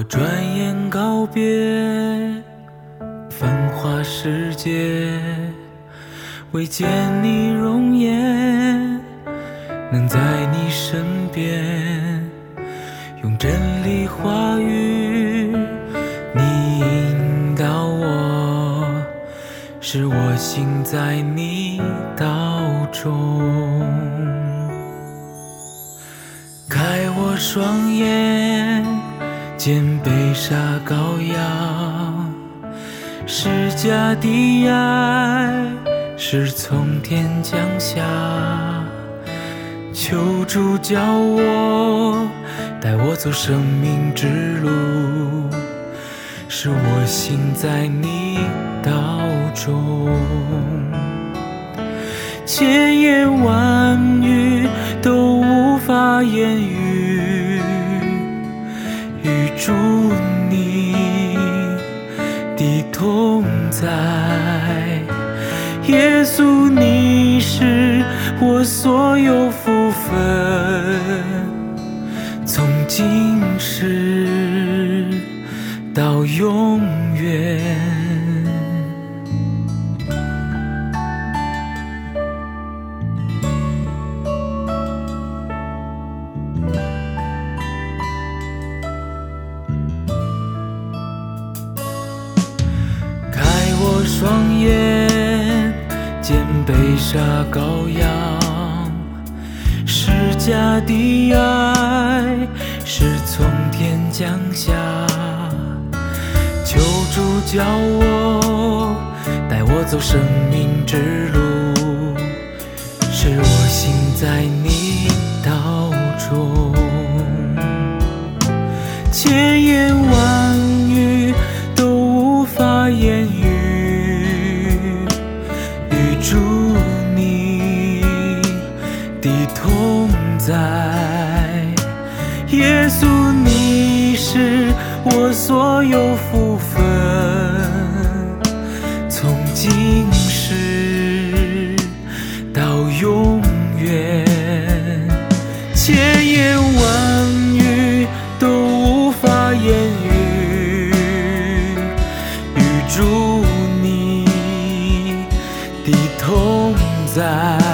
我转眼告别繁华世界，为见你容颜，能在你身边，用真理话语，你引导我，使我行在你道中。开我双眼，见被杀羔羊，释迦的爱是从天降下，求主教我带我走生命之路，使我行在你道中。千言万语都无法言语，祝你的同在。耶稣，你是我所有福分，从今世到永远。我双眼，见被杀羔羊，释迦的爱是从天降下，求主教我带我走生命之路，是我心在你。耶稣，你是我所有福分，从今世到永远。千言万语都无法言语，语助你的同在。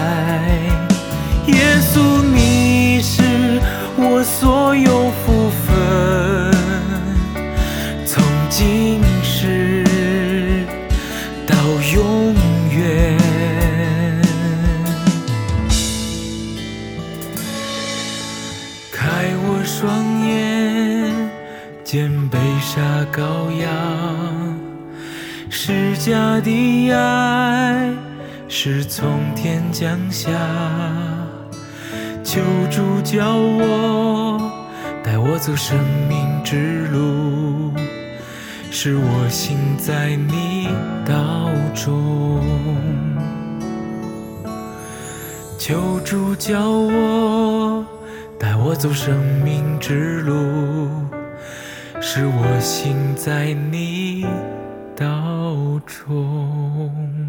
到永远。开我双眼，见被杀羔羊，施加的爱是从天降下，求主教我带我走生命之路，是我心在你道中。求主教我带我走生命之路，是我心在你道中。